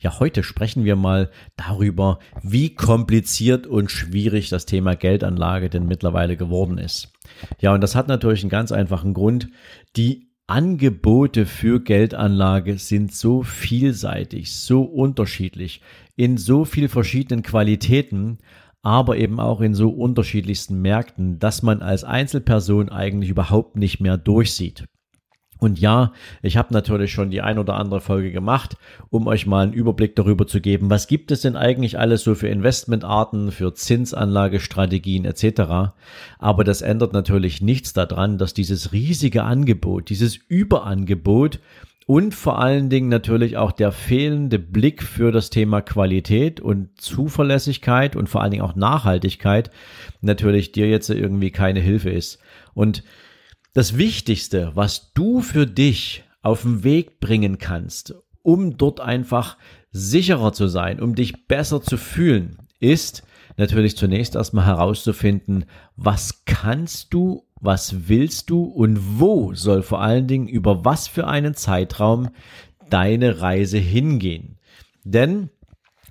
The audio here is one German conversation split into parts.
Ja, heute sprechen wir mal darüber, wie kompliziert und schwierig das Thema Geldanlage denn mittlerweile geworden ist. Ja, und das hat natürlich einen ganz einfachen Grund. Die Angebote für Geldanlage sind so vielseitig, so unterschiedlich, in so viel verschiedenen Qualitäten, aber eben auch in so unterschiedlichsten Märkten, dass man als Einzelperson eigentlich überhaupt nicht mehr durchsieht. Und ja, ich habe natürlich schon die ein oder andere Folge gemacht, um euch mal einen Überblick darüber zu geben, was gibt es denn eigentlich alles so für Investmentarten, für Zinsanlagestrategien etc. Aber das ändert natürlich nichts daran, dass dieses riesige Angebot, dieses Überangebot und vor allen Dingen natürlich auch der fehlende Blick für das Thema Qualität und Zuverlässigkeit und vor allen Dingen auch Nachhaltigkeit natürlich dir jetzt irgendwie keine Hilfe ist. Und das Wichtigste, was du für dich auf den Weg bringen kannst, um dort einfach sicherer zu sein, um dich besser zu fühlen, ist natürlich zunächst erstmal herauszufinden, was kannst du, was willst du und wo soll vor allen Dingen über was für einen Zeitraum deine Reise hingehen. Denn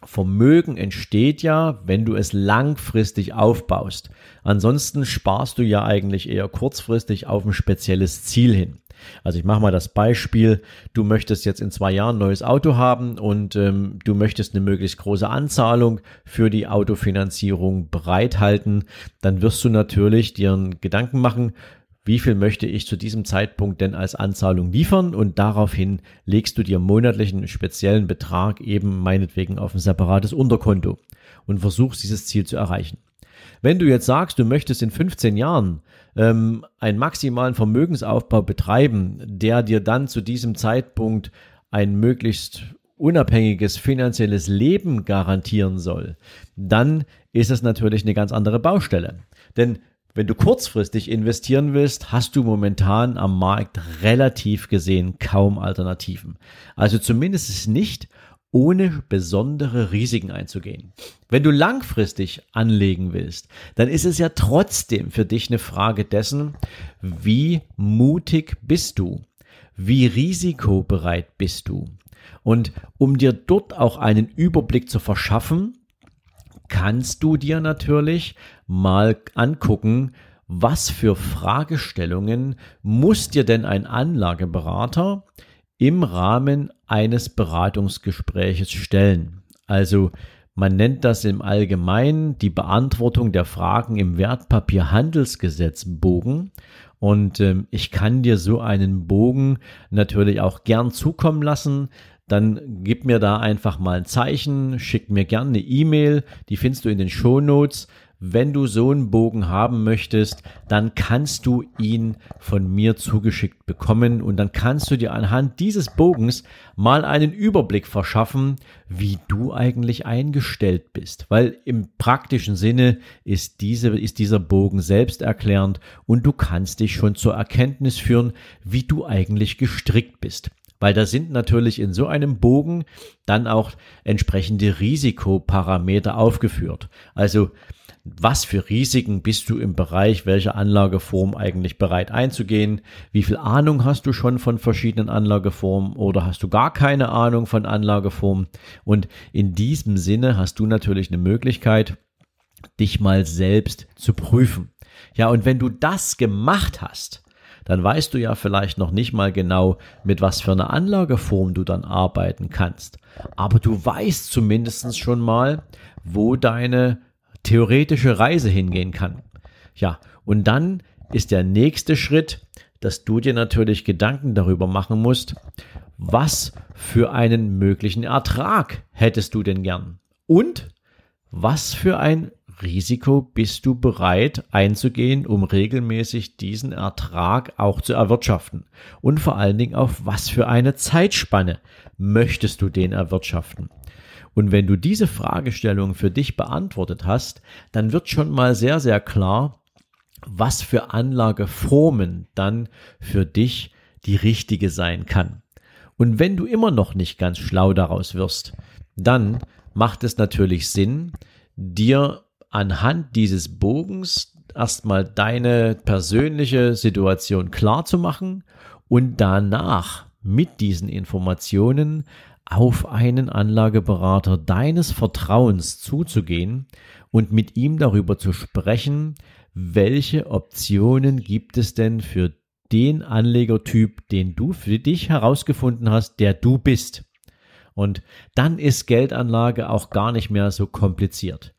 Vermögen entsteht ja, wenn du es langfristig aufbaust. Ansonsten sparst du ja eigentlich eher kurzfristig auf ein spezielles Ziel hin. Also ich mache mal das Beispiel, du möchtest jetzt in zwei Jahren ein neues Auto haben und ähm, du möchtest eine möglichst große Anzahlung für die Autofinanzierung bereithalten, dann wirst du natürlich dir einen Gedanken machen, wie viel möchte ich zu diesem Zeitpunkt denn als Anzahlung liefern und daraufhin legst du dir monatlich einen speziellen Betrag eben meinetwegen auf ein separates Unterkonto und versuchst dieses Ziel zu erreichen. Wenn du jetzt sagst, du möchtest in 15 Jahren ähm, einen maximalen Vermögensaufbau betreiben, der dir dann zu diesem Zeitpunkt ein möglichst unabhängiges finanzielles Leben garantieren soll, dann ist es natürlich eine ganz andere Baustelle. Denn wenn du kurzfristig investieren willst, hast du momentan am Markt relativ gesehen kaum Alternativen. Also zumindest nicht ohne besondere Risiken einzugehen. Wenn du langfristig anlegen willst, dann ist es ja trotzdem für dich eine Frage dessen, wie mutig bist du? Wie risikobereit bist du? Und um dir dort auch einen Überblick zu verschaffen, kannst du dir natürlich mal angucken, was für Fragestellungen muss dir denn ein Anlageberater im Rahmen eines Beratungsgespräches stellen? Also man nennt das im Allgemeinen die Beantwortung der Fragen im Wertpapierhandelsgesetzbogen. Und ähm, ich kann dir so einen Bogen natürlich auch gern zukommen lassen dann gib mir da einfach mal ein Zeichen, schick mir gerne eine E-Mail, die findest du in den Show Notes. Wenn du so einen Bogen haben möchtest, dann kannst du ihn von mir zugeschickt bekommen und dann kannst du dir anhand dieses Bogens mal einen Überblick verschaffen, wie du eigentlich eingestellt bist. Weil im praktischen Sinne ist, diese, ist dieser Bogen selbsterklärend und du kannst dich schon zur Erkenntnis führen, wie du eigentlich gestrickt bist weil da sind natürlich in so einem Bogen dann auch entsprechende Risikoparameter aufgeführt. Also was für Risiken bist du im Bereich welcher Anlageform eigentlich bereit einzugehen? Wie viel Ahnung hast du schon von verschiedenen Anlageformen oder hast du gar keine Ahnung von Anlageformen? Und in diesem Sinne hast du natürlich eine Möglichkeit, dich mal selbst zu prüfen. Ja, und wenn du das gemacht hast, dann weißt du ja vielleicht noch nicht mal genau, mit was für einer Anlageform du dann arbeiten kannst. Aber du weißt zumindest schon mal, wo deine theoretische Reise hingehen kann. Ja, und dann ist der nächste Schritt, dass du dir natürlich Gedanken darüber machen musst, was für einen möglichen Ertrag hättest du denn gern? Und was für ein Risiko bist du bereit einzugehen, um regelmäßig diesen Ertrag auch zu erwirtschaften? Und vor allen Dingen auf was für eine Zeitspanne möchtest du den erwirtschaften? Und wenn du diese Fragestellung für dich beantwortet hast, dann wird schon mal sehr, sehr klar, was für Anlageformen dann für dich die richtige sein kann. Und wenn du immer noch nicht ganz schlau daraus wirst, dann macht es natürlich Sinn, dir anhand dieses Bogens erstmal deine persönliche Situation klar zu machen und danach mit diesen Informationen auf einen Anlageberater deines Vertrauens zuzugehen und mit ihm darüber zu sprechen, welche Optionen gibt es denn für den Anlegertyp, den du für dich herausgefunden hast, der du bist. Und dann ist Geldanlage auch gar nicht mehr so kompliziert.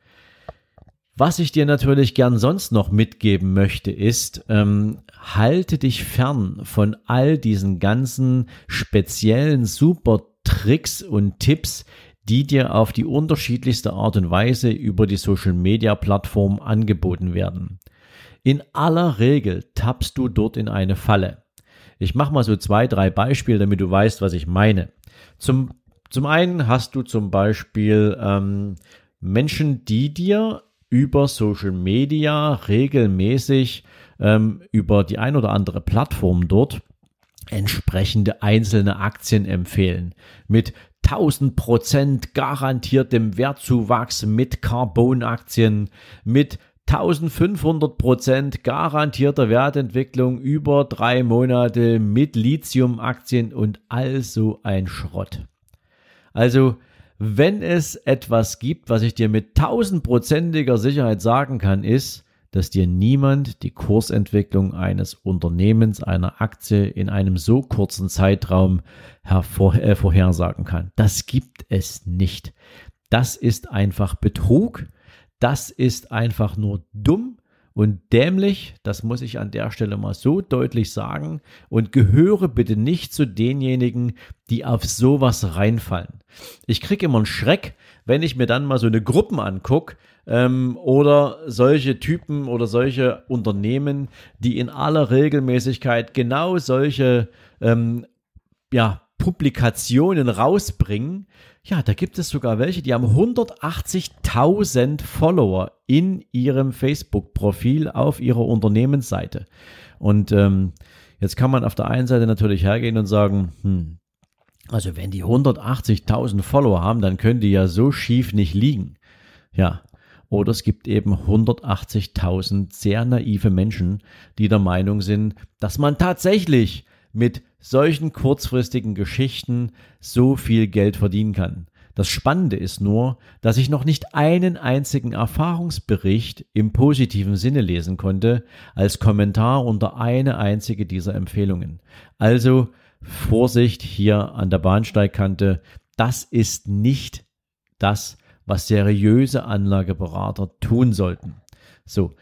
Was ich dir natürlich gern sonst noch mitgeben möchte, ist, ähm, halte dich fern von all diesen ganzen speziellen super Tricks und Tipps, die dir auf die unterschiedlichste Art und Weise über die Social Media Plattform angeboten werden. In aller Regel tappst du dort in eine Falle. Ich mache mal so zwei, drei Beispiele, damit du weißt, was ich meine. Zum, zum einen hast du zum Beispiel ähm, Menschen, die dir über Social Media regelmäßig ähm, über die ein oder andere Plattform dort entsprechende einzelne Aktien empfehlen. Mit 1000 Prozent garantiertem Wertzuwachs mit Carbon-Aktien, mit 1500 Prozent garantierter Wertentwicklung über drei Monate mit Lithium-Aktien und all so ein Schrott. Also, wenn es etwas gibt, was ich dir mit tausendprozentiger Sicherheit sagen kann, ist, dass dir niemand die Kursentwicklung eines Unternehmens, einer Aktie in einem so kurzen Zeitraum hervor, äh, vorhersagen kann. Das gibt es nicht. Das ist einfach Betrug das ist einfach nur dumm und dämlich, das muss ich an der Stelle mal so deutlich sagen, und gehöre bitte nicht zu denjenigen, die auf sowas reinfallen. Ich kriege immer einen Schreck, wenn ich mir dann mal so eine Gruppen angucke ähm, oder solche Typen oder solche Unternehmen, die in aller Regelmäßigkeit genau solche ähm, ja, Publikationen rausbringen, ja, da gibt es sogar welche, die haben 180.000 Follower in ihrem Facebook-Profil auf ihrer Unternehmensseite. Und ähm, jetzt kann man auf der einen Seite natürlich hergehen und sagen, hm, also wenn die 180.000 Follower haben, dann können die ja so schief nicht liegen. Ja, oder es gibt eben 180.000 sehr naive Menschen, die der Meinung sind, dass man tatsächlich mit solchen kurzfristigen Geschichten so viel Geld verdienen kann. Das Spannende ist nur, dass ich noch nicht einen einzigen Erfahrungsbericht im positiven Sinne lesen konnte als Kommentar unter eine einzige dieser Empfehlungen. Also Vorsicht hier an der Bahnsteigkante, das ist nicht das, was seriöse Anlageberater tun sollten. So.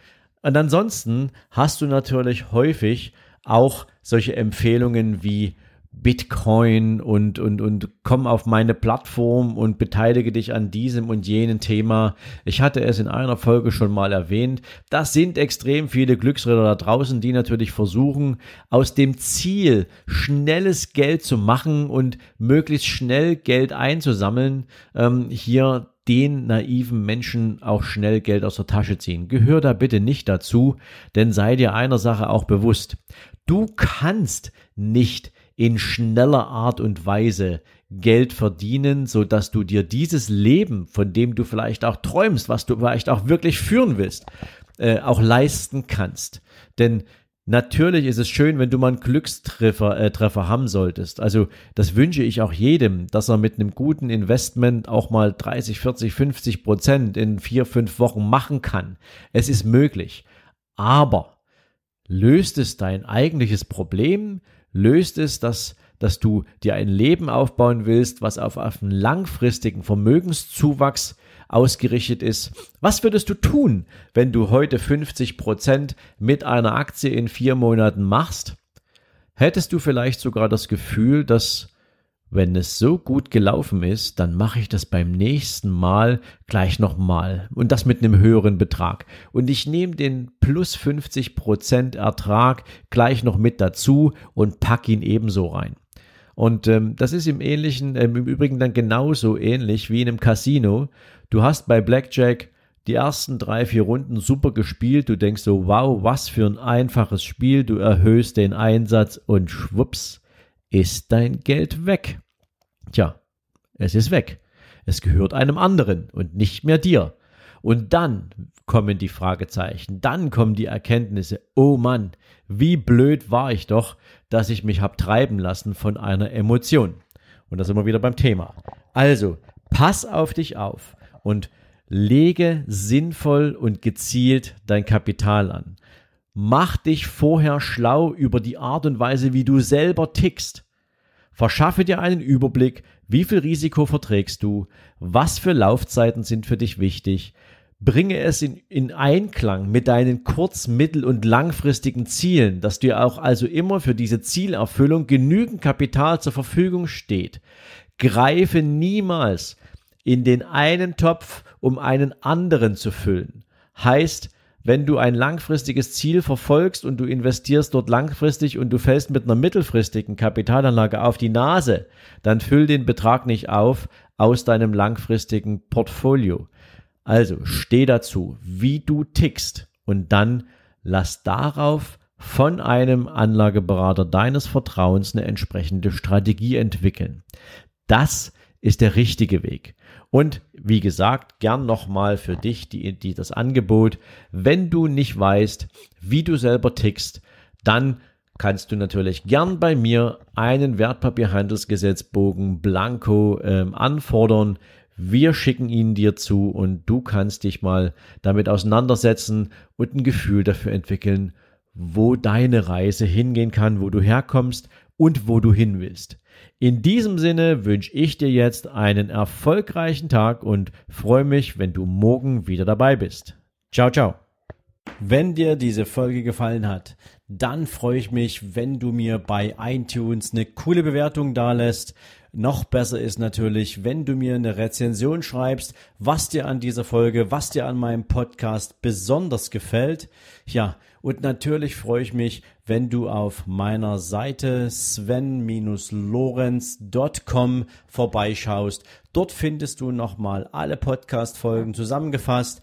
Und ansonsten hast du natürlich häufig auch solche Empfehlungen wie Bitcoin und, und, und komm auf meine Plattform und beteilige dich an diesem und jenem Thema. Ich hatte es in einer Folge schon mal erwähnt. Das sind extrem viele Glücksritter da draußen, die natürlich versuchen, aus dem Ziel, schnelles Geld zu machen und möglichst schnell Geld einzusammeln, ähm, hier den naiven Menschen auch schnell Geld aus der Tasche ziehen. Gehör da bitte nicht dazu, denn sei dir einer Sache auch bewusst. Du kannst nicht in schneller Art und Weise Geld verdienen, so dass du dir dieses Leben, von dem du vielleicht auch träumst, was du vielleicht auch wirklich führen willst, äh, auch leisten kannst. Denn Natürlich ist es schön, wenn du mal einen Glückstreffer äh, Treffer haben solltest. Also das wünsche ich auch jedem, dass er mit einem guten Investment auch mal 30, 40, 50 Prozent in vier, fünf Wochen machen kann. Es ist möglich. Aber Löst es dein eigentliches Problem? Löst es, dass, dass du dir ein Leben aufbauen willst, was auf einen langfristigen Vermögenszuwachs ausgerichtet ist? Was würdest du tun, wenn du heute 50 Prozent mit einer Aktie in vier Monaten machst? Hättest du vielleicht sogar das Gefühl, dass wenn es so gut gelaufen ist, dann mache ich das beim nächsten Mal gleich nochmal und das mit einem höheren Betrag. Und ich nehme den plus 50% Ertrag gleich noch mit dazu und pack ihn ebenso rein. Und ähm, das ist im ähnlichen, ähm, im Übrigen dann genauso ähnlich wie in einem Casino. Du hast bei Blackjack die ersten drei, vier Runden super gespielt. Du denkst so, wow, was für ein einfaches Spiel. Du erhöhst den Einsatz und schwupps ist dein Geld weg. Tja, es ist weg. Es gehört einem anderen und nicht mehr dir. Und dann kommen die Fragezeichen, dann kommen die Erkenntnisse. Oh Mann, wie blöd war ich doch, dass ich mich hab treiben lassen von einer Emotion. Und da sind wir wieder beim Thema. Also, pass auf dich auf und lege sinnvoll und gezielt dein Kapital an. Mach dich vorher schlau über die Art und Weise, wie du selber tickst. Verschaffe dir einen Überblick, wie viel Risiko verträgst du, was für Laufzeiten sind für dich wichtig, bringe es in, in Einklang mit deinen kurz-, mittel- und langfristigen Zielen, dass dir auch also immer für diese Zielerfüllung genügend Kapital zur Verfügung steht. Greife niemals in den einen Topf, um einen anderen zu füllen. Heißt, wenn du ein langfristiges Ziel verfolgst und du investierst dort langfristig und du fällst mit einer mittelfristigen Kapitalanlage auf die Nase, dann füll den Betrag nicht auf aus deinem langfristigen Portfolio. Also steh dazu, wie du tickst und dann lass darauf von einem Anlageberater deines Vertrauens eine entsprechende Strategie entwickeln. Das ist der richtige Weg. Und wie gesagt, gern nochmal für dich die, die, das Angebot. Wenn du nicht weißt, wie du selber tickst, dann kannst du natürlich gern bei mir einen Wertpapierhandelsgesetzbogen Blanco ähm, anfordern. Wir schicken ihn dir zu und du kannst dich mal damit auseinandersetzen und ein Gefühl dafür entwickeln, wo deine Reise hingehen kann, wo du herkommst und wo du hin willst. In diesem Sinne wünsche ich dir jetzt einen erfolgreichen Tag und freue mich, wenn du morgen wieder dabei bist. Ciao, ciao. Wenn dir diese Folge gefallen hat, dann freue ich mich, wenn du mir bei iTunes eine coole Bewertung dalässt noch besser ist natürlich, wenn du mir eine Rezension schreibst, was dir an dieser Folge, was dir an meinem Podcast besonders gefällt. Ja, und natürlich freue ich mich, wenn du auf meiner Seite sven-lorenz.com vorbeischaust. Dort findest du nochmal alle Podcast-Folgen zusammengefasst